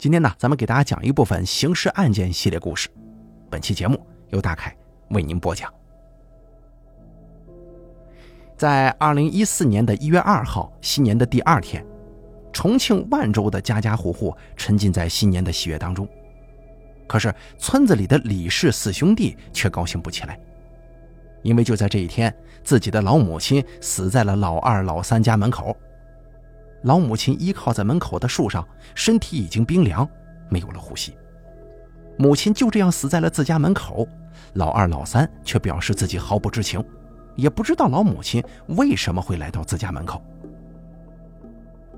今天呢，咱们给大家讲一部分刑事案件系列故事。本期节目由大凯为您播讲。在二零一四年的一月二号，新年的第二天，重庆万州的家家户户沉浸在新年的喜悦当中。可是村子里的李氏四兄弟却高兴不起来，因为就在这一天，自己的老母亲死在了老二、老三家门口。老母亲依靠在门口的树上，身体已经冰凉，没有了呼吸。母亲就这样死在了自家门口，老二、老三却表示自己毫不知情，也不知道老母亲为什么会来到自家门口。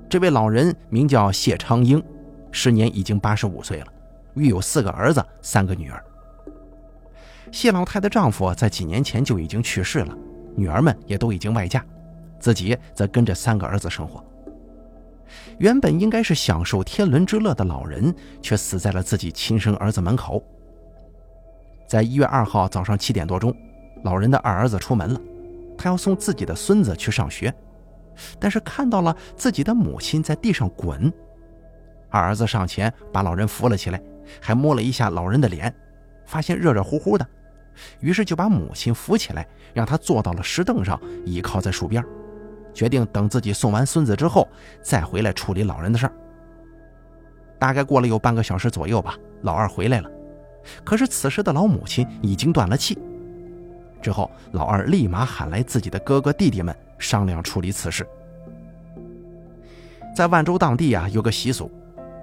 这位老人名叫谢昌英，时年已经八十五岁了，育有四个儿子、三个女儿。谢老太的丈夫在几年前就已经去世了，女儿们也都已经外嫁，自己则跟着三个儿子生活。原本应该是享受天伦之乐的老人，却死在了自己亲生儿子门口。在一月二号早上七点多钟，老人的二儿子出门了，他要送自己的孙子去上学，但是看到了自己的母亲在地上滚，二儿子上前把老人扶了起来，还摸了一下老人的脸，发现热热乎乎的，于是就把母亲扶起来，让他坐到了石凳上，倚靠在树边。决定等自己送完孙子之后，再回来处理老人的事儿。大概过了有半个小时左右吧，老二回来了，可是此时的老母亲已经断了气。之后，老二立马喊来自己的哥哥弟弟们商量处理此事。在万州当地啊，有个习俗，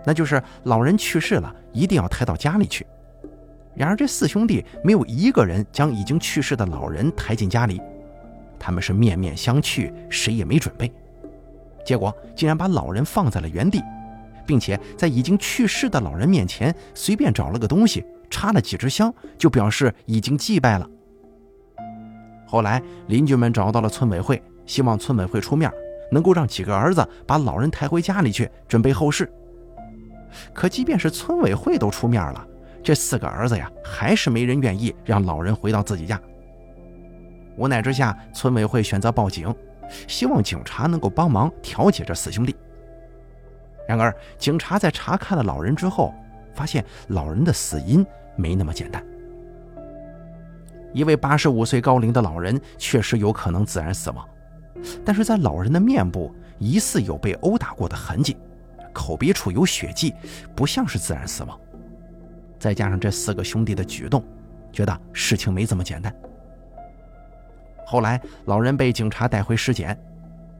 那就是老人去世了，一定要抬到家里去。然而这四兄弟没有一个人将已经去世的老人抬进家里。他们是面面相觑，谁也没准备，结果竟然把老人放在了原地，并且在已经去世的老人面前随便找了个东西，插了几支香，就表示已经祭拜了。后来邻居们找到了村委会，希望村委会出面，能够让几个儿子把老人抬回家里去，准备后事。可即便是村委会都出面了，这四个儿子呀，还是没人愿意让老人回到自己家。无奈之下，村委会选择报警，希望警察能够帮忙调解这四兄弟。然而，警察在查看了老人之后，发现老人的死因没那么简单。一位八十五岁高龄的老人确实有可能自然死亡，但是在老人的面部疑似有被殴打过的痕迹，口鼻处有血迹，不像是自然死亡。再加上这四个兄弟的举动，觉得事情没这么简单。后来，老人被警察带回尸检，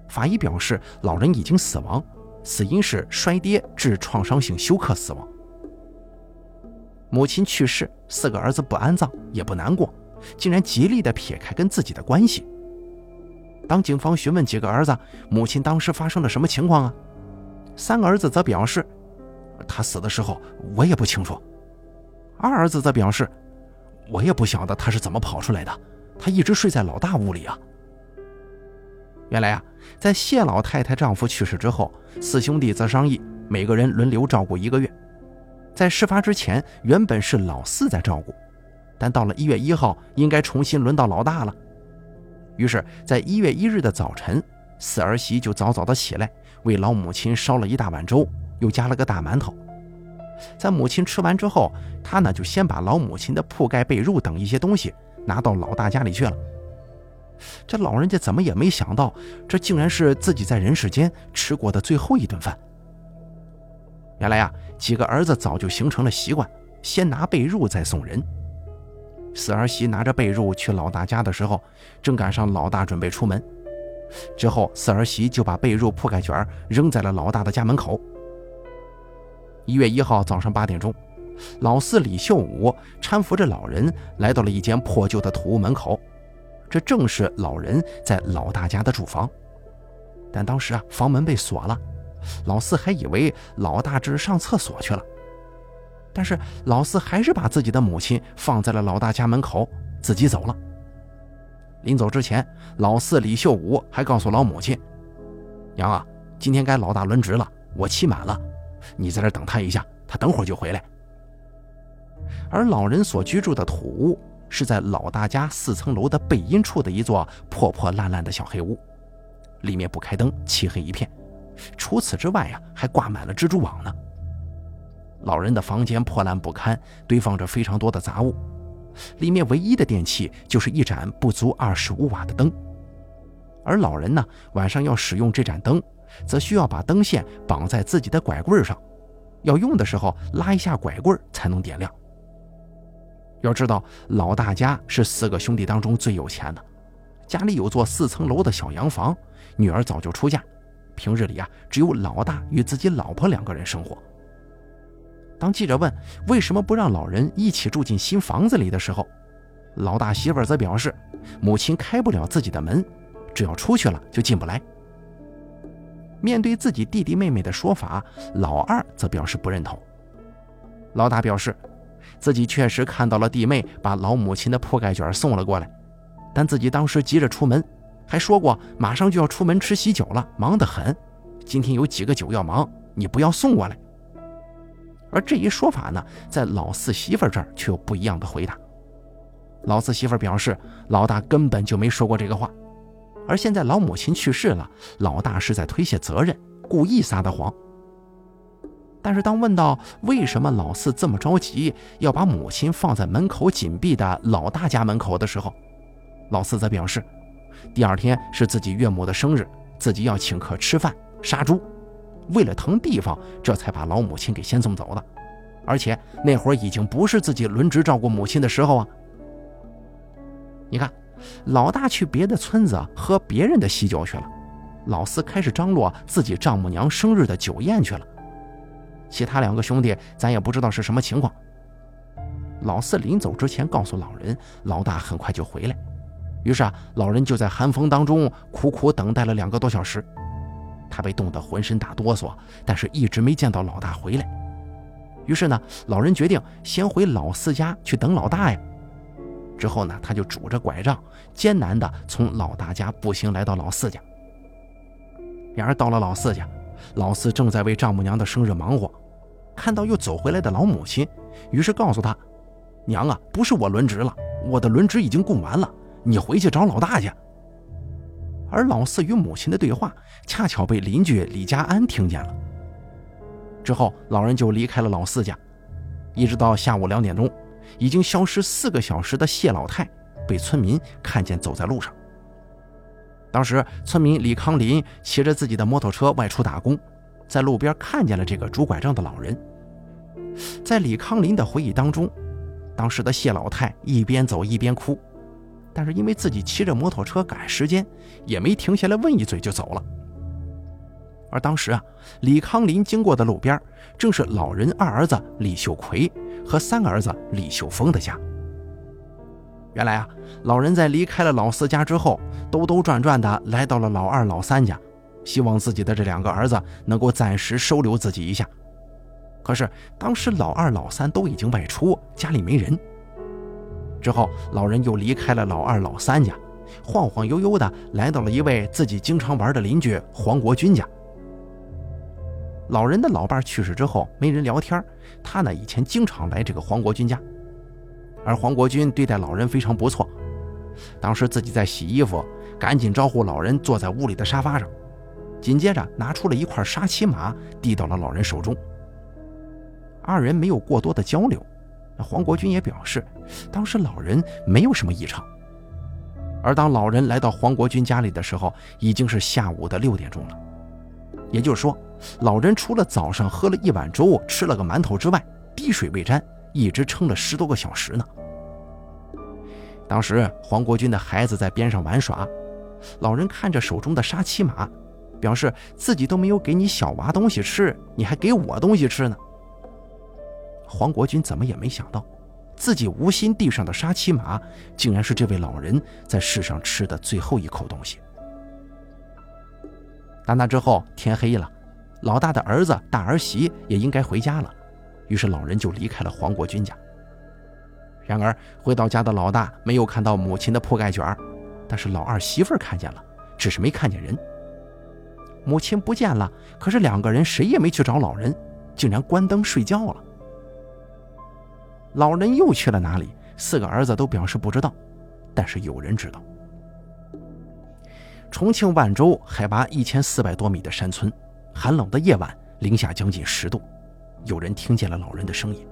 法医表示老人已经死亡，死因是摔跌致创伤性休克死亡。母亲去世，四个儿子不安葬也不难过，竟然极力的撇开跟自己的关系。当警方询问几个儿子母亲当时发生了什么情况啊，三个儿子则表示，他死的时候我也不清楚。二儿子则表示，我也不晓得他是怎么跑出来的。他一直睡在老大屋里啊。原来啊，在谢老太太丈夫去世之后，四兄弟则商议每个人轮流照顾一个月。在事发之前，原本是老四在照顾，但到了一月一号，应该重新轮到老大了。于是，在一月一日的早晨，四儿媳就早早的起来，为老母亲烧了一大碗粥，又加了个大馒头。在母亲吃完之后，她呢就先把老母亲的铺盖、被褥等一些东西。拿到老大家里去了。这老人家怎么也没想到，这竟然是自己在人世间吃过的最后一顿饭。原来呀，几个儿子早就形成了习惯，先拿被褥再送人。四儿媳拿着被褥去老大家的时候，正赶上老大准备出门，之后四儿媳就把被褥铺盖卷扔在了老大的家门口。一月一号早上八点钟。老四李秀武搀扶着老人来到了一间破旧的土屋门口，这正是老人在老大家的住房。但当时啊，房门被锁了，老四还以为老大只是上厕所去了。但是老四还是把自己的母亲放在了老大家门口，自己走了。临走之前，老四李秀武还告诉老母亲：“娘啊，今天该老大轮值了，我期满了，你在这等他一下，他等会儿就回来。”而老人所居住的土屋是在老大家四层楼的背阴处的一座破破烂烂的小黑屋，里面不开灯，漆黑一片。除此之外呀，还挂满了蜘蛛网呢。老人的房间破烂不堪，堆放着非常多的杂物，里面唯一的电器就是一盏不足二十五瓦的灯。而老人呢，晚上要使用这盏灯，则需要把灯线绑在自己的拐棍上，要用的时候拉一下拐棍才能点亮。要知道，老大家是四个兄弟当中最有钱的，家里有座四层楼的小洋房，女儿早就出嫁，平日里啊，只有老大与自己老婆两个人生活。当记者问为什么不让老人一起住进新房子里的时候，老大媳妇则表示，母亲开不了自己的门。只要出去了就进不来。面对自己弟弟妹妹的说法，老二则表示不认同。老大表示，自己确实看到了弟妹把老母亲的铺盖卷送了过来，但自己当时急着出门，还说过马上就要出门吃喜酒了，忙得很。今天有几个酒要忙，你不要送过来。而这一说法呢，在老四媳妇这儿却有不一样的回答。老四媳妇表示，老大根本就没说过这个话。而现在老母亲去世了，老大是在推卸责任，故意撒的谎。但是当问到为什么老四这么着急要把母亲放在门口紧闭的老大家门口的时候，老四则表示，第二天是自己岳母的生日，自己要请客吃饭杀猪，为了腾地方，这才把老母亲给先送走的。而且那会儿已经不是自己轮值照顾母亲的时候啊。你看。老大去别的村子喝别人的喜酒去了，老四开始张罗自己丈母娘生日的酒宴去了。其他两个兄弟咱也不知道是什么情况。老四临走之前告诉老人，老大很快就回来。于是啊，老人就在寒风当中苦苦等待了两个多小时。他被冻得浑身打哆嗦，但是一直没见到老大回来。于是呢，老人决定先回老四家去等老大呀。之后呢，他就拄着拐杖，艰难地从老大家步行来到老四家。然而到了老四家，老四正在为丈母娘的生日忙活，看到又走回来的老母亲，于是告诉他：“娘啊，不是我轮值了，我的轮值已经供完了，你回去找老大去。”而老四与母亲的对话，恰巧被邻居李家安听见了。之后，老人就离开了老四家，一直到下午两点钟。已经消失四个小时的谢老太被村民看见走在路上。当时，村民李康林骑着自己的摩托车外出打工，在路边看见了这个拄拐杖的老人。在李康林的回忆当中，当时的谢老太一边走一边哭，但是因为自己骑着摩托车赶时间，也没停下来问一嘴就走了。而当时啊，李康林经过的路边正是老人二儿子李秀奎和三儿子李秀峰的家。原来啊，老人在离开了老四家之后，兜兜转转的来到了老二、老三家，希望自己的这两个儿子能够暂时收留自己一下。可是当时老二、老三都已经外出，家里没人。之后，老人又离开了老二、老三家，晃晃悠悠的来到了一位自己经常玩的邻居黄国军家。老人的老伴去世之后，没人聊天。他呢，以前经常来这个黄国军家，而黄国军对待老人非常不错。当时自己在洗衣服，赶紧招呼老人坐在屋里的沙发上，紧接着拿出了一块沙琪玛，递到了老人手中。二人没有过多的交流，黄国军也表示，当时老人没有什么异常。而当老人来到黄国军家里的时候，已经是下午的六点钟了。也就是说，老人除了早上喝了一碗粥、吃了个馒头之外，滴水未沾，一直撑了十多个小时呢。当时黄国军的孩子在边上玩耍，老人看着手中的沙琪玛，表示自己都没有给你小娃东西吃，你还给我东西吃呢。黄国军怎么也没想到，自己无心地上的沙琪玛，竟然是这位老人在世上吃的最后一口东西。打那之后，天黑了，老大的儿子、大儿媳也应该回家了，于是老人就离开了黄国军家。然而回到家的老大没有看到母亲的铺盖卷，但是老二媳妇儿看见了，只是没看见人。母亲不见了，可是两个人谁也没去找老人，竟然关灯睡觉了。老人又去了哪里？四个儿子都表示不知道，但是有人知道。重庆万州海拔一千四百多米的山村，寒冷的夜晚零下将近十度，有人听见了老人的声音。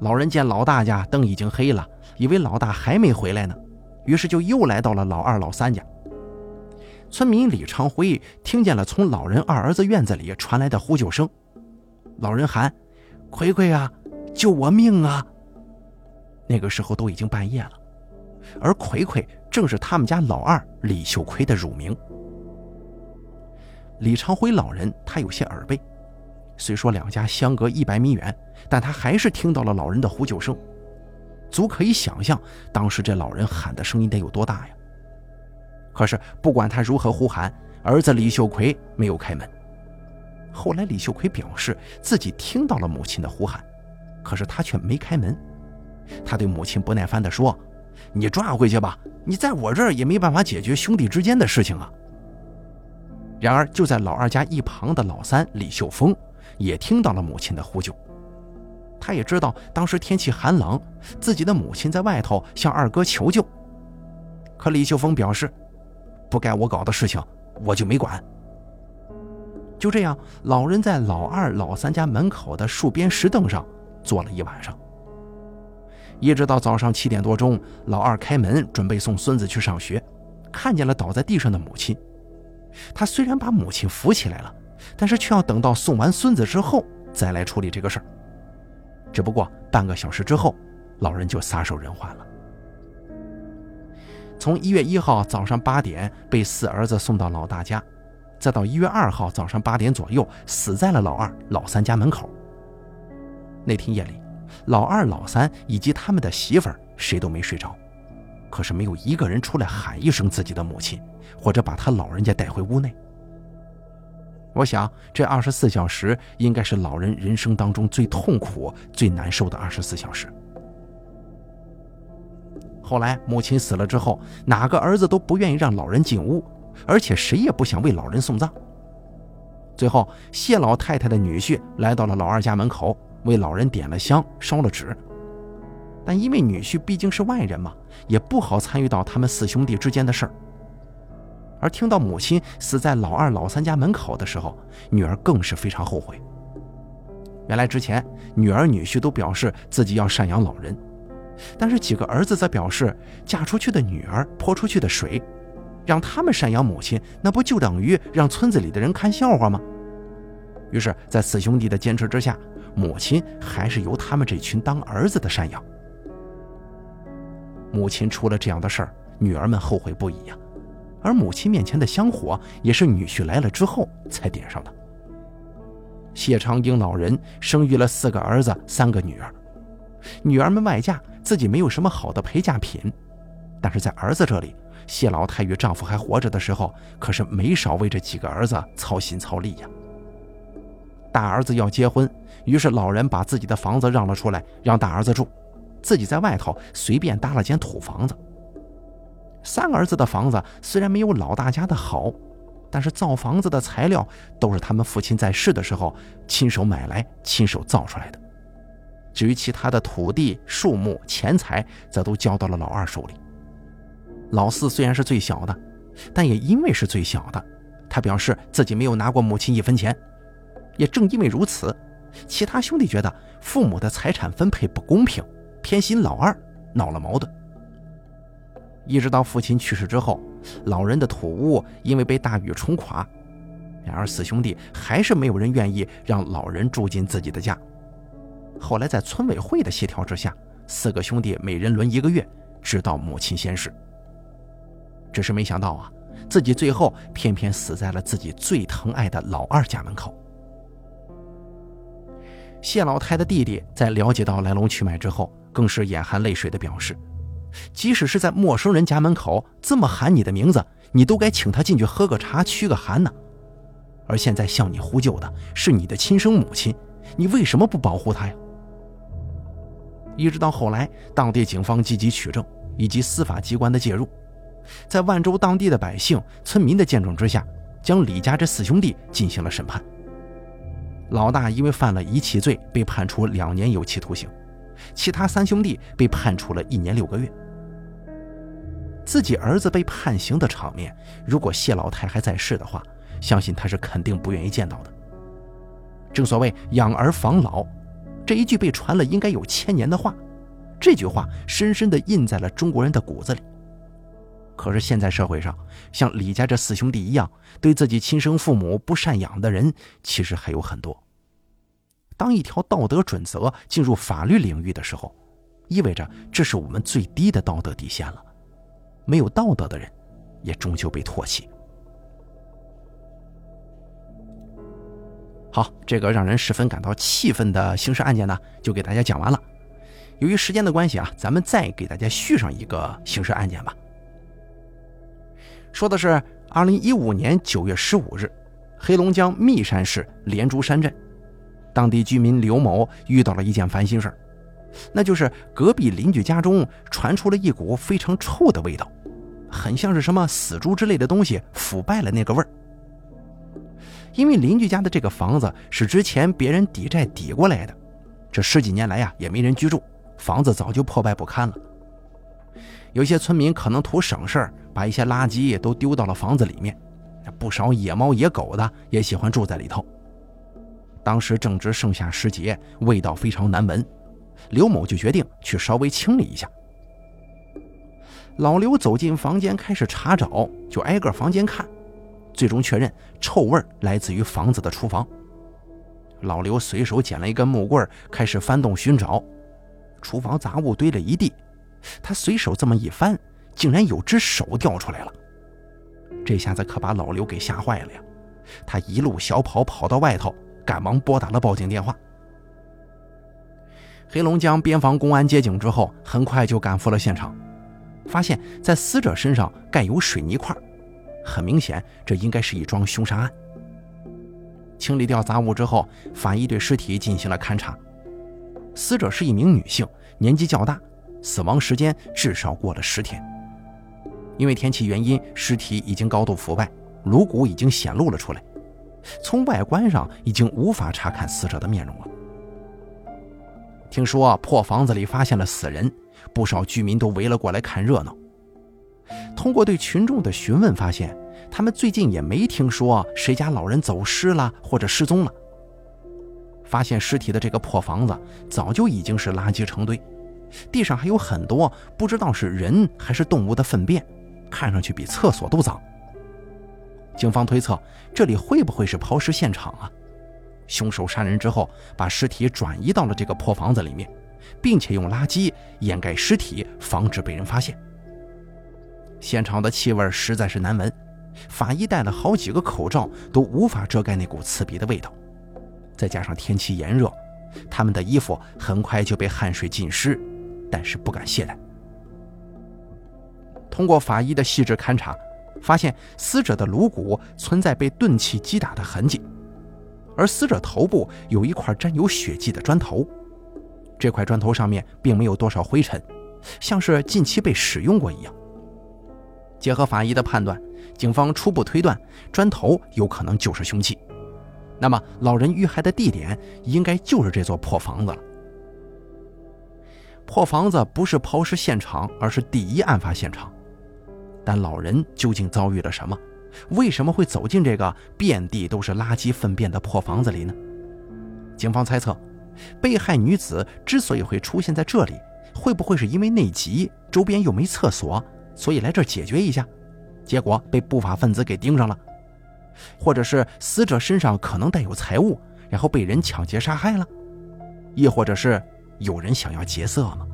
老人见老大家灯已经黑了，以为老大还没回来呢，于是就又来到了老二、老三家。村民李长辉听见了从老人二儿子院子里传来的呼救声，老人喊：“葵葵啊，救我命啊！”那个时候都已经半夜了，而葵葵正是他们家老二李秀奎的乳名。李长辉老人他有些耳背，虽说两家相隔一百米远，但他还是听到了老人的呼救声，足可以想象当时这老人喊的声音得有多大呀！可是不管他如何呼喊，儿子李秀奎没有开门。后来李秀奎表示自己听到了母亲的呼喊，可是他却没开门。他对母亲不耐烦地说：“你抓回去吧，你在我这儿也没办法解决兄弟之间的事情啊。”然而就在老二家一旁的老三李秀峰也听到了母亲的呼救，他也知道当时天气寒冷，自己的母亲在外头向二哥求救，可李秀峰表示。不该我搞的事情，我就没管。就这样，老人在老二、老三家门口的树边石凳上坐了一晚上，一直到早上七点多钟，老二开门准备送孙子去上学，看见了倒在地上的母亲。他虽然把母亲扶起来了，但是却要等到送完孙子之后再来处理这个事儿。只不过半个小时之后，老人就撒手人寰了。从一月一号早上八点被四儿子送到老大家，再到一月二号早上八点左右死在了老二、老三家门口。那天夜里，老二、老三以及他们的媳妇儿谁都没睡着，可是没有一个人出来喊一声自己的母亲，或者把他老人家带回屋内。我想，这二十四小时应该是老人人生当中最痛苦、最难受的二十四小时。后来母亲死了之后，哪个儿子都不愿意让老人进屋，而且谁也不想为老人送葬。最后，谢老太太的女婿来到了老二家门口，为老人点了香，烧了纸。但因为女婿毕竟是外人嘛，也不好参与到他们四兄弟之间的事儿。而听到母亲死在老二、老三家门口的时候，女儿更是非常后悔。原来之前女儿、女婿都表示自己要赡养老人。但是几个儿子则表示，嫁出去的女儿泼出去的水，让他们赡养母亲，那不就等于让村子里的人看笑话吗？于是，在四兄弟的坚持之下，母亲还是由他们这群当儿子的赡养。母亲出了这样的事儿，女儿们后悔不已呀。而母亲面前的香火，也是女婿来了之后才点上的。谢长英老人生育了四个儿子，三个女儿，女儿们外嫁。自己没有什么好的陪嫁品，但是在儿子这里，谢老太与丈夫还活着的时候，可是没少为这几个儿子操心操力呀。大儿子要结婚，于是老人把自己的房子让了出来，让大儿子住，自己在外头随便搭了间土房子。三儿子的房子虽然没有老大家的好，但是造房子的材料都是他们父亲在世的时候亲手买来、亲手造出来的。至于其他的土地、树木、钱财，则都交到了老二手里。老四虽然是最小的，但也因为是最小的，他表示自己没有拿过母亲一分钱。也正因为如此，其他兄弟觉得父母的财产分配不公平，偏心老二，闹了矛盾。一直到父亲去世之后，老人的土屋因为被大雨冲垮，然而四兄弟还是没有人愿意让老人住进自己的家。后来在村委会的协调之下，四个兄弟每人轮一个月，直到母亲仙逝。只是没想到啊，自己最后偏偏死在了自己最疼爱的老二家门口。谢老太的弟弟在了解到来龙去脉之后，更是眼含泪水的表示，即使是在陌生人家门口这么喊你的名字，你都该请他进去喝个茶、驱个寒呢。而现在向你呼救的是你的亲生母亲，你为什么不保护她呀？一直到后来，当地警方积极取证，以及司法机关的介入，在万州当地的百姓、村民的见证之下，将李家这四兄弟进行了审判。老大因为犯了遗弃罪，被判处两年有期徒刑；其他三兄弟被判处了一年六个月。自己儿子被判刑的场面，如果谢老太还在世的话，相信他是肯定不愿意见到的。正所谓养儿防老，这一句被传了应该有千年的话，这句话深深地印在了中国人的骨子里。可是现在社会上，像李家这四兄弟一样，对自己亲生父母不赡养的人，其实还有很多。当一条道德准则进入法律领域的时候，意味着这是我们最低的道德底线了。没有道德的人，也终究被唾弃。好，这个让人十分感到气愤的刑事案件呢，就给大家讲完了。由于时间的关系啊，咱们再给大家续上一个刑事案件吧。说的是二零一五年九月十五日，黑龙江密山市连珠山镇，当地居民刘某遇到了一件烦心事儿。那就是隔壁邻居家中传出了一股非常臭的味道，很像是什么死猪之类的东西腐败了那个味儿。因为邻居家的这个房子是之前别人抵债抵过来的，这十几年来呀也没人居住，房子早就破败不堪了。有些村民可能图省事儿，把一些垃圾都丢到了房子里面，不少野猫野狗的也喜欢住在里头。当时正值盛夏时节，味道非常难闻。刘某就决定去稍微清理一下。老刘走进房间开始查找，就挨个房间看，最终确认臭味来自于房子的厨房。老刘随手捡了一根木棍，开始翻动寻找。厨房杂物堆了一地，他随手这么一翻，竟然有只手掉出来了。这下子可把老刘给吓坏了呀！他一路小跑跑到外头，赶忙拨打了报警电话。黑龙江边防公安接警之后，很快就赶赴了现场，发现，在死者身上盖有水泥块，很明显，这应该是一桩凶杀案。清理掉杂物之后，法医对尸体进行了勘查，死者是一名女性，年纪较大，死亡时间至少过了十天。因为天气原因，尸体已经高度腐败，颅骨已经显露了出来，从外观上已经无法查看死者的面容了。听说破房子里发现了死人，不少居民都围了过来看热闹。通过对群众的询问，发现他们最近也没听说谁家老人走失了或者失踪了。发现尸体的这个破房子早就已经是垃圾成堆，地上还有很多不知道是人还是动物的粪便，看上去比厕所都脏。警方推测，这里会不会是抛尸现场啊？凶手杀人之后，把尸体转移到了这个破房子里面，并且用垃圾掩盖尸体，防止被人发现。现场的气味实在是难闻，法医戴了好几个口罩都无法遮盖那股刺鼻的味道。再加上天气炎热，他们的衣服很快就被汗水浸湿，但是不敢懈怠。通过法医的细致勘查，发现死者的颅骨存在被钝器击打的痕迹。而死者头部有一块沾有血迹的砖头，这块砖头上面并没有多少灰尘，像是近期被使用过一样。结合法医的判断，警方初步推断砖头有可能就是凶器。那么，老人遇害的地点应该就是这座破房子了。破房子不是抛尸现场，而是第一案发现场。但老人究竟遭遇了什么？为什么会走进这个遍地都是垃圾粪便的破房子里呢？警方猜测，被害女子之所以会出现在这里，会不会是因为内急，周边又没厕所，所以来这儿解决一下，结果被不法分子给盯上了？或者是死者身上可能带有财物，然后被人抢劫杀害了？亦或者是有人想要劫色吗？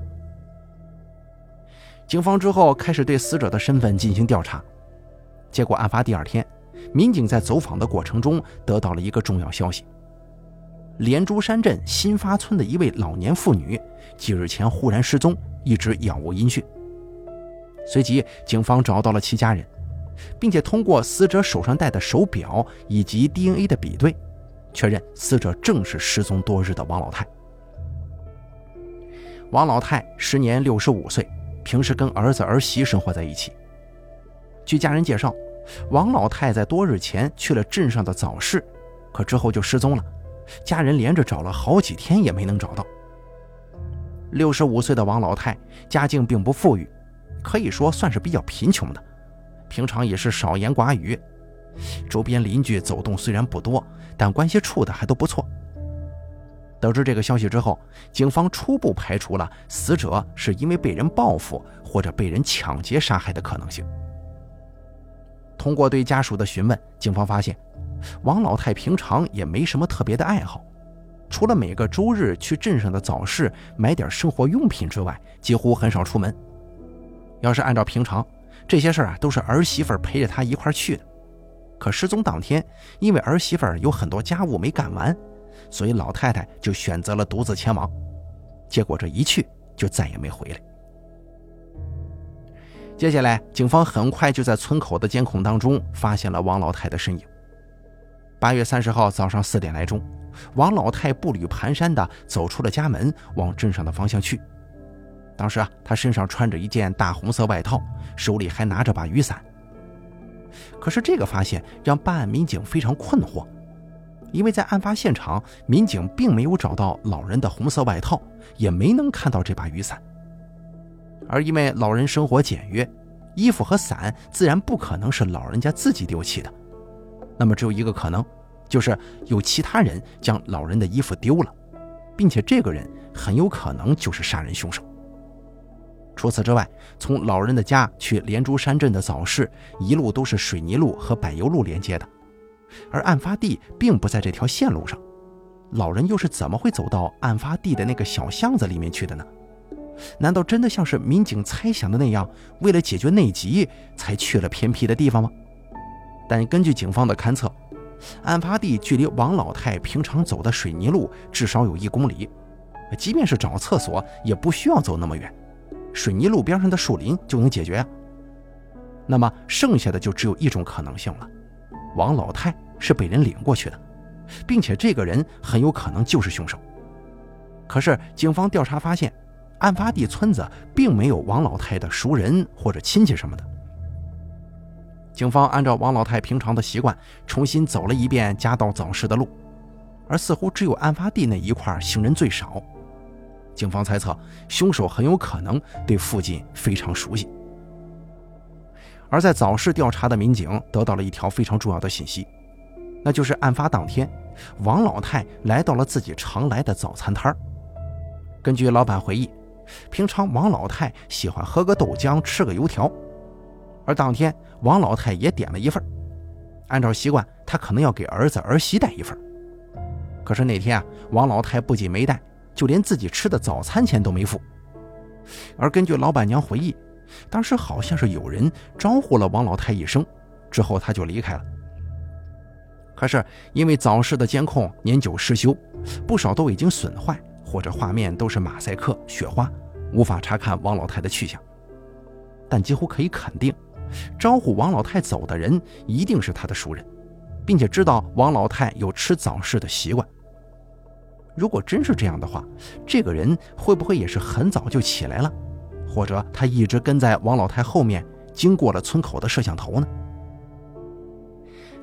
警方之后开始对死者的身份进行调查。结果，案发第二天，民警在走访的过程中得到了一个重要消息：连珠山镇新发村的一位老年妇女几日前忽然失踪，一直杳无音讯。随即，警方找到了其家人，并且通过死者手上戴的手表以及 DNA 的比对，确认死者正是失踪多日的王老太。王老太时年六十五岁，平时跟儿子儿媳生活在一起。据家人介绍，王老太在多日前去了镇上的早市，可之后就失踪了。家人连着找了好几天也没能找到。六十五岁的王老太家境并不富裕，可以说算是比较贫穷的，平常也是少言寡语。周边邻居走动虽然不多，但关系处的还都不错，得知这个消息之后，警方初步排除了死者是因为被人报复或者被人抢劫杀害的可能性。通过对家属的询问，警方发现，王老太平常也没什么特别的爱好，除了每个周日去镇上的早市买点生活用品之外，几乎很少出门。要是按照平常，这些事儿啊都是儿媳妇陪着他一块去的。可失踪当天，因为儿媳妇有很多家务没干完。所以老太太就选择了独自前往，结果这一去就再也没回来。接下来，警方很快就在村口的监控当中发现了王老太的身影。八月三十号早上四点来钟，王老太步履蹒跚地走出了家门，往镇上的方向去。当时啊，她身上穿着一件大红色外套，手里还拿着把雨伞。可是这个发现让办案民警非常困惑。因为在案发现场，民警并没有找到老人的红色外套，也没能看到这把雨伞。而因为老人生活简约，衣服和伞自然不可能是老人家自己丢弃的。那么只有一个可能，就是有其他人将老人的衣服丢了，并且这个人很有可能就是杀人凶手。除此之外，从老人的家去连珠山镇的早市，一路都是水泥路和柏油路连接的。而案发地并不在这条线路上，老人又是怎么会走到案发地的那个小巷子里面去的呢？难道真的像是民警猜想的那样，为了解决内急才去了偏僻的地方吗？但根据警方的勘测，案发地距离王老太平常走的水泥路至少有一公里，即便是找厕所也不需要走那么远，水泥路边上的树林就能解决啊。那么剩下的就只有一种可能性了。王老太是被人领过去的，并且这个人很有可能就是凶手。可是警方调查发现，案发地村子并没有王老太的熟人或者亲戚什么的。警方按照王老太平常的习惯，重新走了一遍家道早市的路，而似乎只有案发地那一块行人最少。警方猜测，凶手很有可能对附近非常熟悉。而在早市调查的民警得到了一条非常重要的信息，那就是案发当天，王老太来到了自己常来的早餐摊儿。根据老板回忆，平常王老太喜欢喝个豆浆，吃个油条，而当天王老太也点了一份。按照习惯，她可能要给儿子儿媳带一份。可是那天啊，王老太不仅没带，就连自己吃的早餐钱都没付。而根据老板娘回忆。当时好像是有人招呼了王老太一声，之后她就离开了。可是因为早市的监控年久失修，不少都已经损坏，或者画面都是马赛克、雪花，无法查看王老太的去向。但几乎可以肯定，招呼王老太走的人一定是他的熟人，并且知道王老太有吃早市的习惯。如果真是这样的话，这个人会不会也是很早就起来了？或者他一直跟在王老太后面，经过了村口的摄像头呢？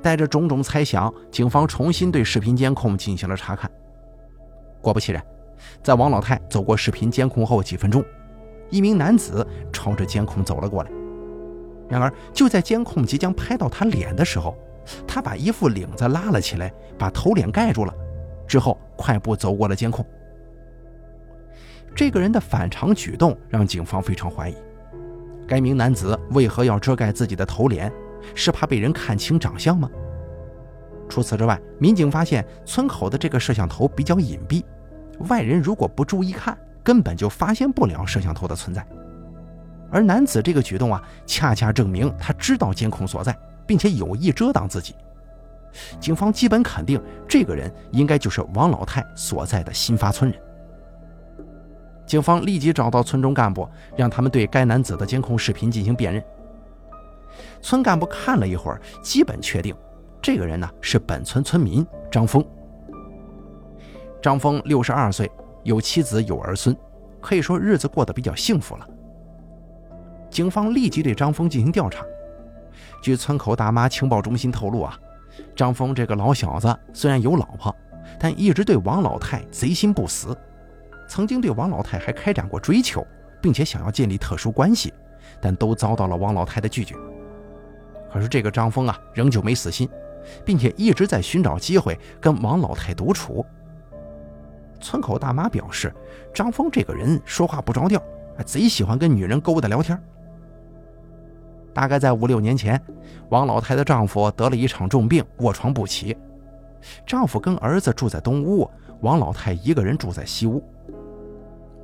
带着种种猜想，警方重新对视频监控进行了查看。果不其然，在王老太走过视频监控后几分钟，一名男子朝着监控走了过来。然而，就在监控即将拍到他脸的时候，他把衣服领子拉了起来，把头脸盖住了，之后快步走过了监控。这个人的反常举动让警方非常怀疑，该名男子为何要遮盖自己的头脸？是怕被人看清长相吗？除此之外，民警发现村口的这个摄像头比较隐蔽，外人如果不注意看，根本就发现不了摄像头的存在。而男子这个举动啊，恰恰证明他知道监控所在，并且有意遮挡自己。警方基本肯定，这个人应该就是王老太所在的新发村人。警方立即找到村中干部，让他们对该男子的监控视频进行辨认。村干部看了一会儿，基本确定，这个人呢是本村村民张峰。张峰六十二岁，有妻子有儿孙，可以说日子过得比较幸福了。警方立即对张峰进行调查。据村口大妈情报中心透露啊，张峰这个老小子虽然有老婆，但一直对王老太贼心不死。曾经对王老太还开展过追求，并且想要建立特殊关系，但都遭到了王老太的拒绝。可是这个张峰啊，仍旧没死心，并且一直在寻找机会跟王老太独处。村口大妈表示，张峰这个人说话不着调，贼喜欢跟女人勾搭聊天。大概在五六年前，王老太的丈夫得了一场重病，卧床不起。丈夫跟儿子住在东屋，王老太一个人住在西屋。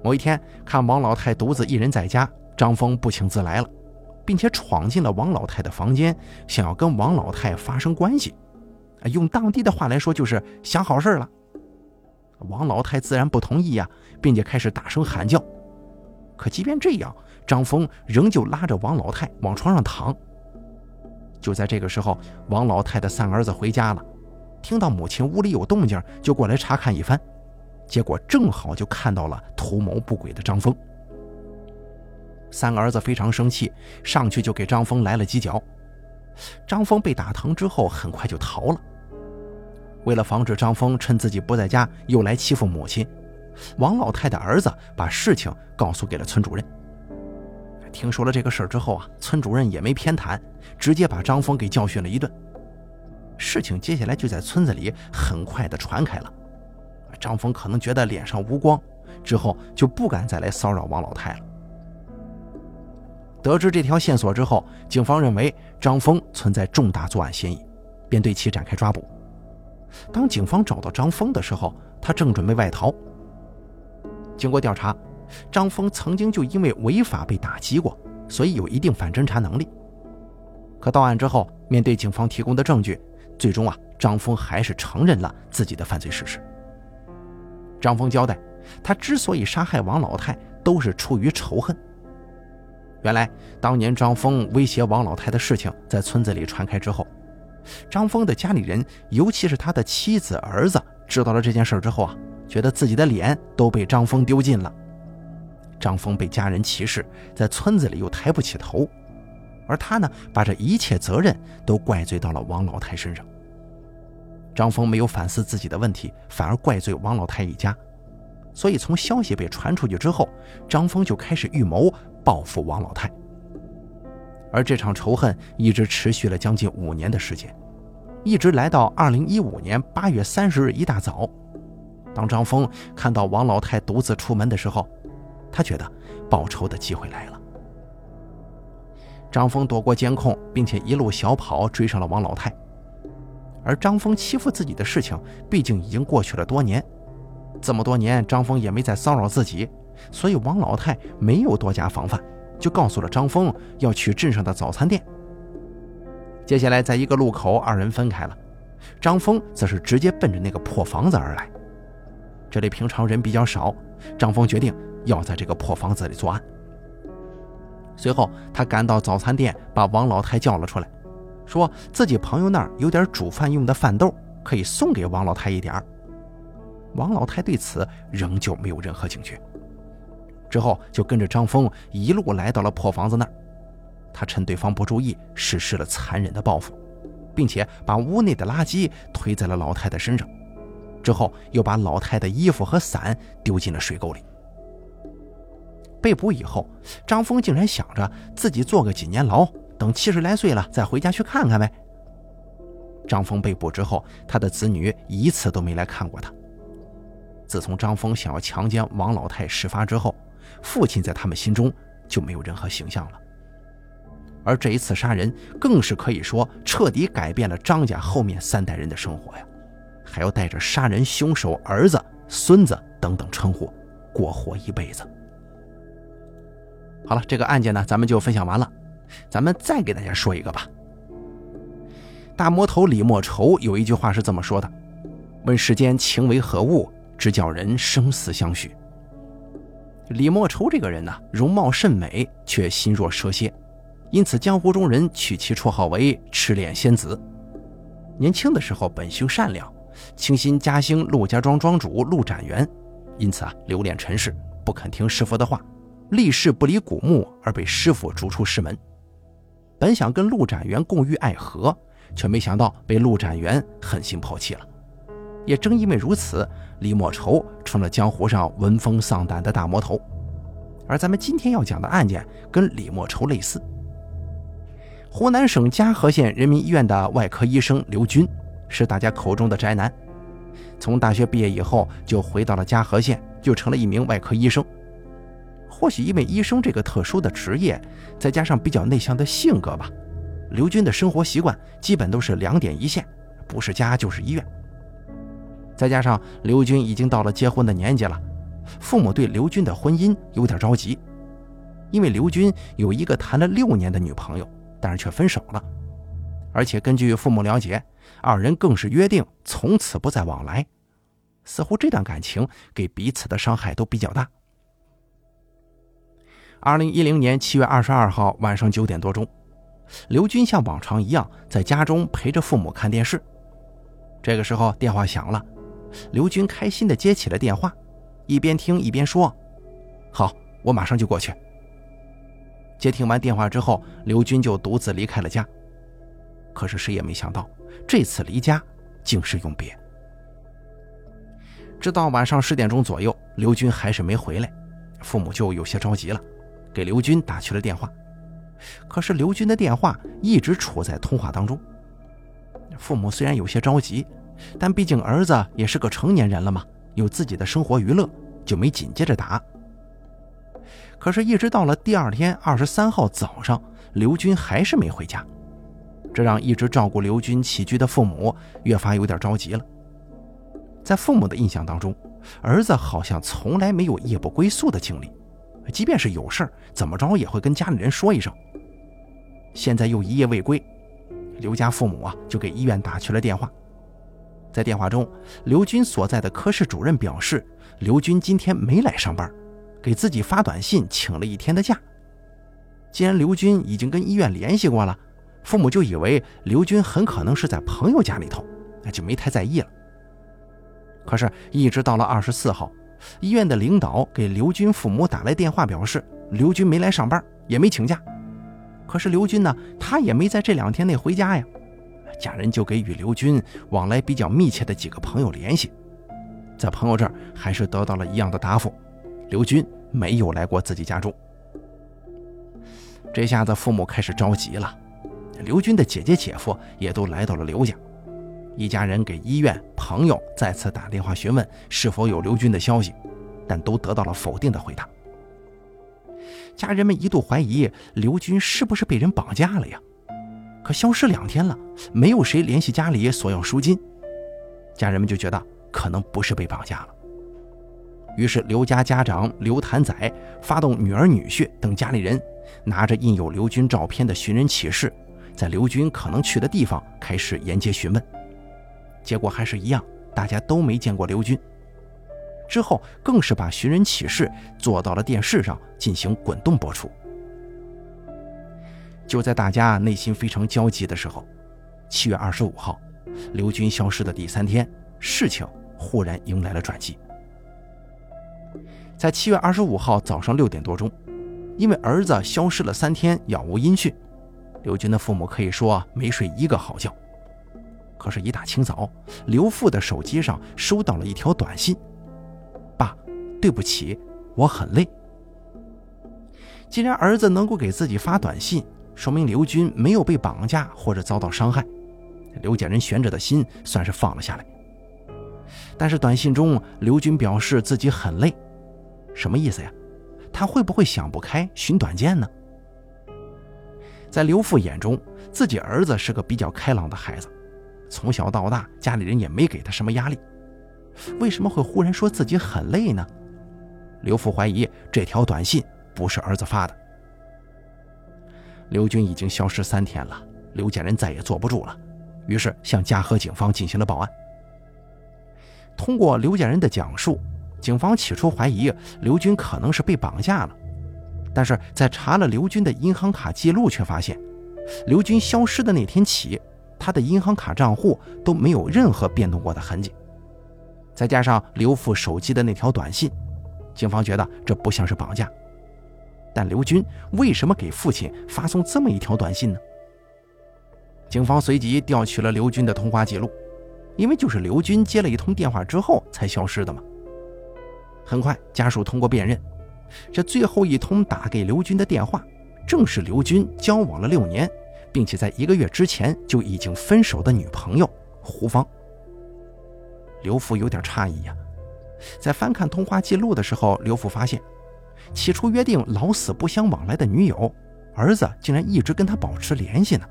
某一天，看王老太独自一人在家，张峰不请自来了，并且闯进了王老太的房间，想要跟王老太发生关系。用当地的话来说，就是想好事了。王老太自然不同意呀，并且开始大声喊叫。可即便这样，张峰仍旧拉着王老太往床上躺。就在这个时候，王老太的三儿子回家了，听到母亲屋里有动静，就过来查看一番。结果正好就看到了图谋不轨的张峰。三儿子非常生气，上去就给张峰来了几脚。张峰被打疼之后，很快就逃了。为了防止张峰趁自己不在家又来欺负母亲，王老太的儿子把事情告诉给了村主任。听说了这个事儿之后啊，村主任也没偏袒，直接把张峰给教训了一顿。事情接下来就在村子里很快的传开了。张峰可能觉得脸上无光，之后就不敢再来骚扰王老太了。得知这条线索之后，警方认为张峰存在重大作案嫌疑，便对其展开抓捕。当警方找到张峰的时候，他正准备外逃。经过调查，张峰曾经就因为违法被打击过，所以有一定反侦查能力。可到案之后，面对警方提供的证据，最终啊，张峰还是承认了自己的犯罪事实。张峰交代，他之所以杀害王老太，都是出于仇恨。原来，当年张峰威胁王老太的事情在村子里传开之后。张峰的家里人，尤其是他的妻子、儿子，知道了这件事之后啊，觉得自己的脸都被张峰丢尽了。张峰被家人歧视，在村子里又抬不起头，而他呢，把这一切责任都怪罪到了王老太身上。张峰没有反思自己的问题，反而怪罪王老太一家，所以从消息被传出去之后，张峰就开始预谋报复王老太。而这场仇恨一直持续了将近五年的时间，一直来到二零一五年八月三十日一大早，当张峰看到王老太独自出门的时候，他觉得报仇的机会来了。张峰躲过监控，并且一路小跑追上了王老太。而张峰欺负自己的事情，毕竟已经过去了多年，这么多年张峰也没再骚扰自己，所以王老太没有多加防范。就告诉了张峰要去镇上的早餐店。接下来，在一个路口，二人分开了。张峰则是直接奔着那个破房子而来。这里平常人比较少，张峰决定要在这个破房子里作案。随后，他赶到早餐店，把王老太叫了出来，说自己朋友那儿有点煮饭用的饭豆，可以送给王老太一点儿。王老太对此仍旧没有任何警觉。之后就跟着张峰一路来到了破房子那儿，他趁对方不注意实施了残忍的报复，并且把屋内的垃圾推在了老太太身上，之后又把老太太衣服和伞丢进了水沟里。被捕以后，张峰竟然想着自己坐个几年牢，等七十来岁了再回家去看看呗。张峰被捕之后，他的子女一次都没来看过他。自从张峰想要强奸王老太事发之后，父亲在他们心中就没有任何形象了，而这一次杀人更是可以说彻底改变了张家后面三代人的生活呀，还要带着杀人凶手儿子、孙子等等称呼过活一辈子。好了，这个案件呢，咱们就分享完了，咱们再给大家说一个吧。大魔头李莫愁有一句话是这么说的：“问世间情为何物，直叫人生死相许。”李莫愁这个人呢，容貌甚美，却心若蛇蝎，因此江湖中人取其绰号为“赤脸仙子”。年轻的时候本性善良，倾心嘉兴陆家庄庄主陆展元，因此啊留恋尘世，不肯听师傅的话，立誓不离古墓，而被师傅逐出师门。本想跟陆展元共浴爱河，却没想到被陆展元狠心抛弃了。也正因为如此。李莫愁成了江湖上闻风丧胆的大魔头，而咱们今天要讲的案件跟李莫愁类似。湖南省嘉禾县人民医院的外科医生刘军是大家口中的宅男，从大学毕业以后就回到了嘉禾县，就成了一名外科医生。或许因为医生这个特殊的职业，再加上比较内向的性格吧，刘军的生活习惯基本都是两点一线，不是家就是医院。再加上刘军已经到了结婚的年纪了，父母对刘军的婚姻有点着急，因为刘军有一个谈了六年的女朋友，但是却分手了，而且根据父母了解，二人更是约定从此不再往来，似乎这段感情给彼此的伤害都比较大。二零一零年七月二十二号晚上九点多钟，刘军像往常一样在家中陪着父母看电视。这个时候电话响了，刘军开心地接起了电话，一边听一边说：“好，我马上就过去。”接听完电话之后，刘军就独自离开了家。可是谁也没想到，这次离家竟是永别。直到晚上十点钟左右，刘军还是没回来，父母就有些着急了。给刘军打去了电话，可是刘军的电话一直处在通话当中。父母虽然有些着急，但毕竟儿子也是个成年人了嘛，有自己的生活娱乐，就没紧接着打。可是，一直到了第二天二十三号早上，刘军还是没回家，这让一直照顾刘军起居的父母越发有点着急了。在父母的印象当中，儿子好像从来没有夜不归宿的经历。即便是有事儿，怎么着也会跟家里人说一声。现在又一夜未归，刘家父母啊就给医院打去了电话。在电话中，刘军所在的科室主任表示，刘军今天没来上班，给自己发短信请了一天的假。既然刘军已经跟医院联系过了，父母就以为刘军很可能是在朋友家里头，那就没太在意了。可是，一直到了二十四号。医院的领导给刘军父母打来电话，表示刘军没来上班，也没请假。可是刘军呢，他也没在这两天内回家呀。家人就给与刘军往来比较密切的几个朋友联系，在朋友这儿还是得到了一样的答复：刘军没有来过自己家中。这下子父母开始着急了，刘军的姐姐姐夫也都来到了刘家。一家人给医院朋友再次打电话询问是否有刘军的消息，但都得到了否定的回答。家人们一度怀疑刘军是不是被人绑架了呀？可消失两天了，没有谁联系家里索要赎金，家人们就觉得可能不是被绑架了。于是刘家家长刘谭仔发动女儿女婿等家里人，拿着印有刘军照片的寻人启事，在刘军可能去的地方开始沿街询问。结果还是一样，大家都没见过刘军。之后更是把寻人启事做到了电视上进行滚动播出。就在大家内心非常焦急的时候，七月二十五号，刘军消失的第三天，事情忽然迎来了转机。在七月二十五号早上六点多钟，因为儿子消失了三天，杳无音讯，刘军的父母可以说没睡一个好觉。可是，一大清早，刘父的手机上收到了一条短信：“爸，对不起，我很累。”既然儿子能够给自己发短信，说明刘军没有被绑架或者遭到伤害，刘家人悬着的心算是放了下来。但是，短信中刘军表示自己很累，什么意思呀？他会不会想不开寻短见呢？在刘父眼中，自己儿子是个比较开朗的孩子。从小到大，家里人也没给他什么压力，为什么会忽然说自己很累呢？刘父怀疑这条短信不是儿子发的。刘军已经消失三天了，刘家人再也坐不住了，于是向嘉禾警方进行了报案。通过刘家人的讲述，警方起初怀疑刘军可能是被绑架了，但是在查了刘军的银行卡记录，却发现刘军消失的那天起。他的银行卡账户都没有任何变动过的痕迹，再加上刘父手机的那条短信，警方觉得这不像是绑架。但刘军为什么给父亲发送这么一条短信呢？警方随即调取了刘军的通话记录，因为就是刘军接了一通电话之后才消失的嘛。很快，家属通过辨认，这最后一通打给刘军的电话，正是刘军交往了六年。并且在一个月之前就已经分手的女朋友胡芳。刘福有点诧异呀。在翻看通话记录的时候，刘福发现，起初约定老死不相往来的女友儿子，竟然一直跟他保持联系呢。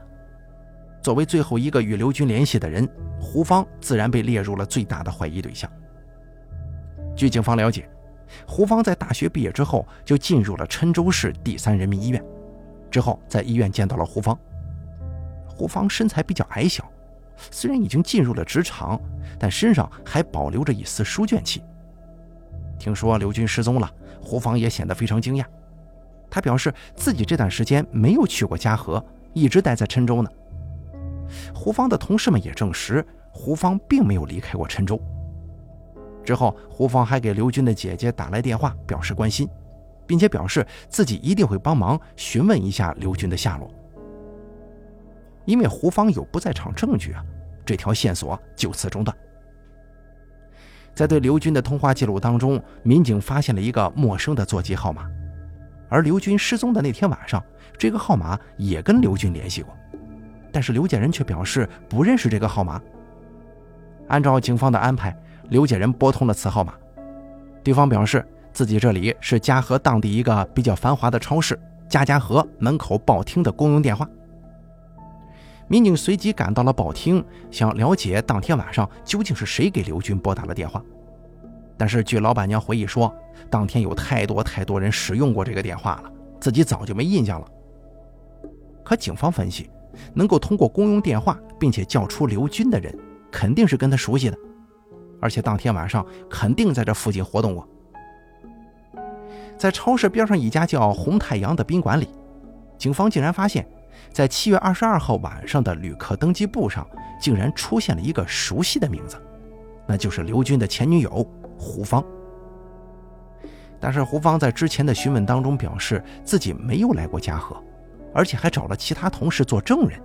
作为最后一个与刘军联系的人，胡芳自然被列入了最大的怀疑对象。据警方了解，胡芳在大学毕业之后就进入了郴州市第三人民医院，之后在医院见到了胡芳。胡芳身材比较矮小，虽然已经进入了职场，但身上还保留着一丝书卷气。听说刘军失踪了，胡芳也显得非常惊讶。他表示自己这段时间没有去过嘉禾，一直待在郴州呢。胡芳的同事们也证实，胡芳并没有离开过郴州。之后，胡芳还给刘军的姐姐打来电话，表示关心，并且表示自己一定会帮忙询问一下刘军的下落。因为胡芳有不在场证据啊，这条线索就此中断。在对刘军的通话记录当中，民警发现了一个陌生的座机号码，而刘军失踪的那天晚上，这个号码也跟刘军联系过。但是刘家人却表示不认识这个号码。按照警方的安排，刘家人拨通了此号码。对方表示自己这里是嘉禾当地一个比较繁华的超市“家家禾”门口报厅的公用电话。民警随即赶到了报厅，想了解当天晚上究竟是谁给刘军拨打了电话。但是据老板娘回忆说，当天有太多太多人使用过这个电话了，自己早就没印象了。可警方分析。能够通过公用电话并且叫出刘军的人，肯定是跟他熟悉的，而且当天晚上肯定在这附近活动过。在超市边上一家叫“红太阳”的宾馆里，警方竟然发现，在七月二十二号晚上的旅客登记簿上，竟然出现了一个熟悉的名字，那就是刘军的前女友胡芳。但是胡芳在之前的询问当中表示自己没有来过嘉禾。而且还找了其他同事做证人，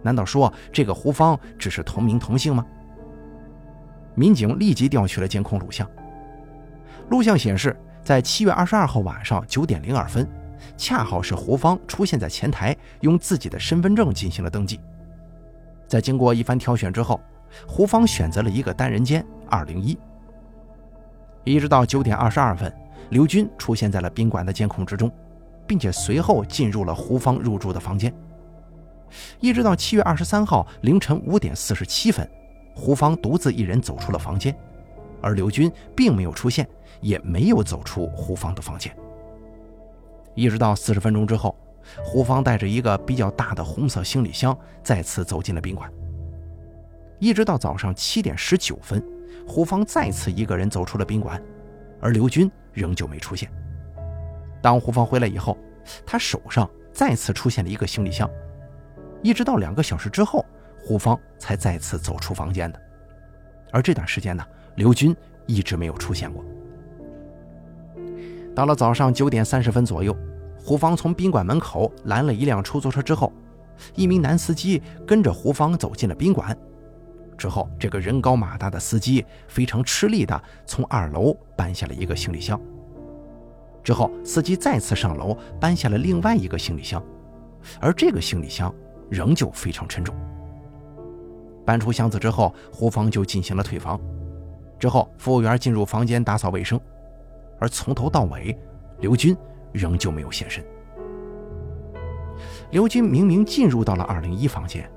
难道说这个胡芳只是同名同姓吗？民警立即调取了监控录像，录像显示，在七月二十二号晚上九点零二分，恰好是胡芳出现在前台，用自己的身份证进行了登记。在经过一番挑选之后，胡芳选择了一个单人间二零一。一直到九点二十二分，刘军出现在了宾馆的监控之中。并且随后进入了胡芳入住的房间，一直到七月二十三号凌晨五点四十七分，胡芳独自一人走出了房间，而刘军并没有出现，也没有走出胡芳的房间。一直到四十分钟之后，胡芳带着一个比较大的红色行李箱再次走进了宾馆。一直到早上七点十九分，胡芳再次一个人走出了宾馆，而刘军仍旧没出现。当胡芳回来以后，他手上再次出现了一个行李箱，一直到两个小时之后，胡芳才再次走出房间的。而这段时间呢，刘军一直没有出现过。到了早上九点三十分左右，胡芳从宾馆门口拦了一辆出租车之后，一名男司机跟着胡芳走进了宾馆。之后，这个人高马大的司机非常吃力地从二楼搬下了一个行李箱。之后，司机再次上楼搬下了另外一个行李箱，而这个行李箱仍旧非常沉重。搬出箱子之后，胡芳就进行了退房。之后，服务员进入房间打扫卫生，而从头到尾，刘军仍旧没有现身。刘军明明进入到了二零一房间，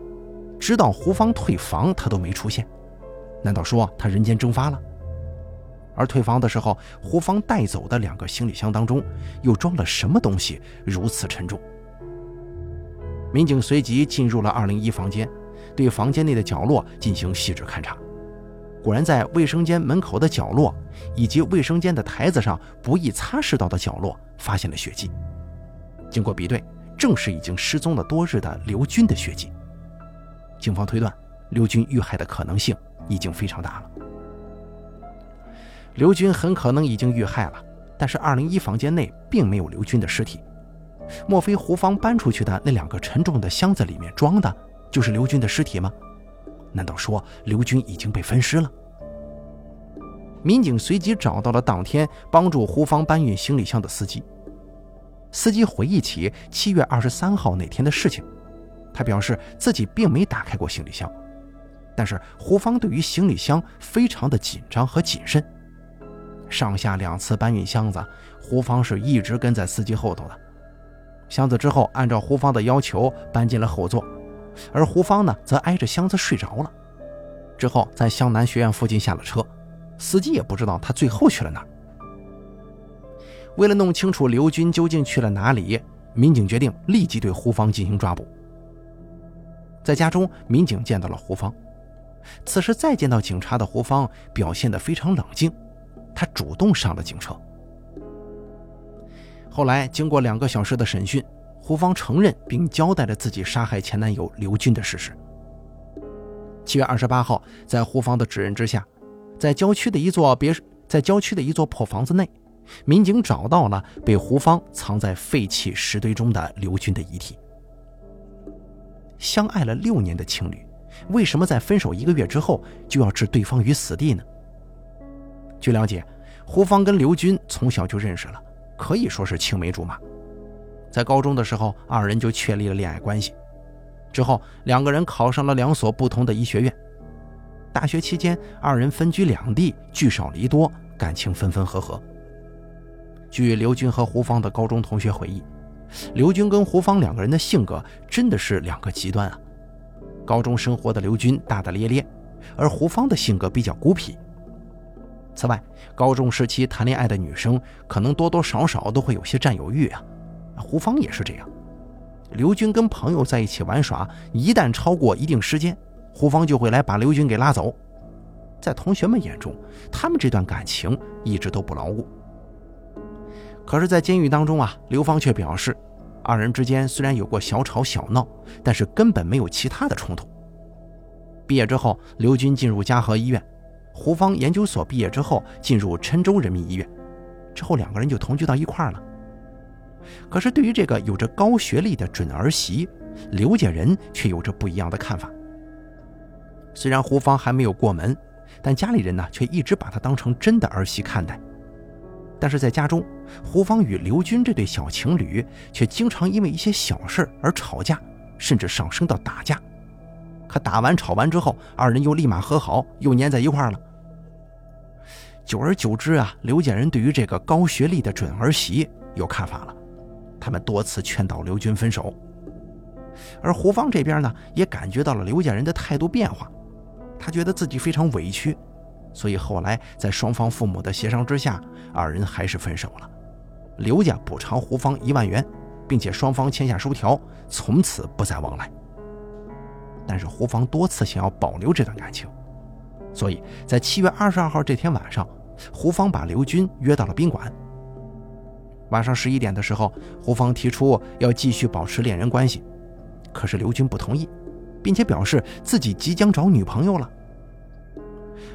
直到胡芳退房，他都没出现。难道说他人间蒸发了？而退房的时候，胡芳带走的两个行李箱当中又装了什么东西如此沉重？民警随即进入了二零一房间，对房间内的角落进行细致勘查。果然，在卫生间门口的角落以及卫生间的台子上不易擦拭到的角落发现了血迹。经过比对，正是已经失踪了多日的刘军的血迹。警方推断，刘军遇害的可能性已经非常大了。刘军很可能已经遇害了，但是二零一房间内并没有刘军的尸体。莫非胡芳搬出去的那两个沉重的箱子里面装的就是刘军的尸体吗？难道说刘军已经被分尸了？民警随即找到了当天帮助胡芳搬运行李箱的司机。司机回忆起七月二十三号那天的事情，他表示自己并没打开过行李箱，但是胡芳对于行李箱非常的紧张和谨慎，上下两次搬运箱子，胡芳是一直跟在司机后头的。箱子之后按照胡芳的要求搬进了后座，而胡芳呢则挨着箱子睡着了。之后在湘南学院附近下了车，司机也不知道他最后去了哪儿。为了弄清楚刘军究竟去了哪里，民警决定立即对胡芳进行抓捕。在家中，民警见到了胡芳。此时再见到警察的胡芳表现得非常冷静，她主动上了警车。后来经过两个小时的审讯，胡芳承认并交代了自己杀害前男友刘军的事实。七月二十八号，在胡芳的指认之下，在郊区的一座别在郊区的一座破房子内。民警找到了被胡芳藏在废弃石堆中的刘军的遗体。相爱了六年的情侣，为什么在分手一个月之后就要置对方于死地呢？据了解，胡芳跟刘军从小就认识了，可以说是青梅竹马。在高中的时候，二人就确立了恋爱关系。之后，两个人考上了两所不同的医学院。大学期间，二人分居两地，聚少离多，感情分分合合。据刘军和胡芳的高中同学回忆，刘军跟胡芳两个人的性格真的是两个极端啊。高中生活的刘军大大咧咧，而胡芳的性格比较孤僻。此外，高中时期谈恋爱的女生可能多多少少都会有些占有欲啊。胡芳也是这样。刘军跟朋友在一起玩耍，一旦超过一定时间，胡芳就会来把刘军给拉走。在同学们眼中，他们这段感情一直都不牢固。可是，在监狱当中啊，刘芳却表示，二人之间虽然有过小吵小闹，但是根本没有其他的冲突。毕业之后，刘军进入嘉禾医院，胡芳研究所毕业之后进入郴州人民医院，之后两个人就同居到一块儿了。可是，对于这个有着高学历的准儿媳，刘家人却有着不一样的看法。虽然胡芳还没有过门，但家里人呢，却一直把她当成真的儿媳看待。但是在家中，胡芳与刘军这对小情侣却经常因为一些小事而吵架，甚至上升到打架。可打完吵完之后，二人又立马和好，又粘在一块儿了。久而久之啊，刘家人对于这个高学历的准儿媳有看法了，他们多次劝导刘军分手。而胡芳这边呢，也感觉到了刘家人的态度变化，他觉得自己非常委屈。所以后来在双方父母的协商之下，二人还是分手了。刘家补偿胡芳一万元，并且双方签下书条，从此不再往来。但是胡芳多次想要保留这段感情，所以在七月二十二号这天晚上，胡芳把刘军约到了宾馆。晚上十一点的时候，胡芳提出要继续保持恋人关系，可是刘军不同意，并且表示自己即将找女朋友了。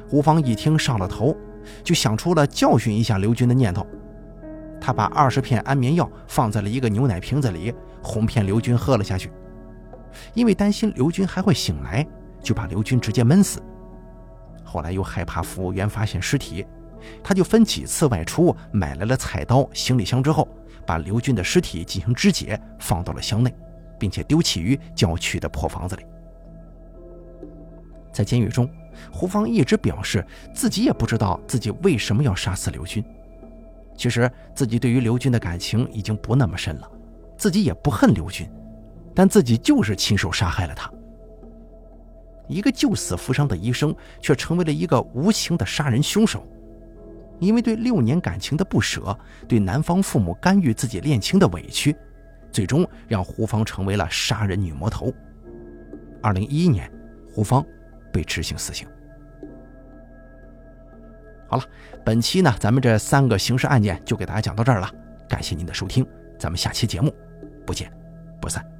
胡芳一听上了头，就想出了教训一下刘军的念头。他把二十片安眠药放在了一个牛奶瓶子里，哄骗刘军喝了下去。因为担心刘军还会醒来，就把刘军直接闷死。后来又害怕服务员发现尸体，他就分几次外出，买来了菜刀、行李箱之后，把刘军的尸体进行肢解，放到了箱内，并且丢弃于郊区的破房子里。在监狱中。胡芳一直表示自己也不知道自己为什么要杀死刘军。其实自己对于刘军的感情已经不那么深了，自己也不恨刘军，但自己就是亲手杀害了他。一个救死扶伤的医生，却成为了一个无情的杀人凶手。因为对六年感情的不舍，对男方父母干预自己恋情的委屈，最终让胡芳成为了杀人女魔头。二零一一年，胡芳。被执行死刑。好了，本期呢，咱们这三个刑事案件就给大家讲到这儿了。感谢您的收听，咱们下期节目不见不散。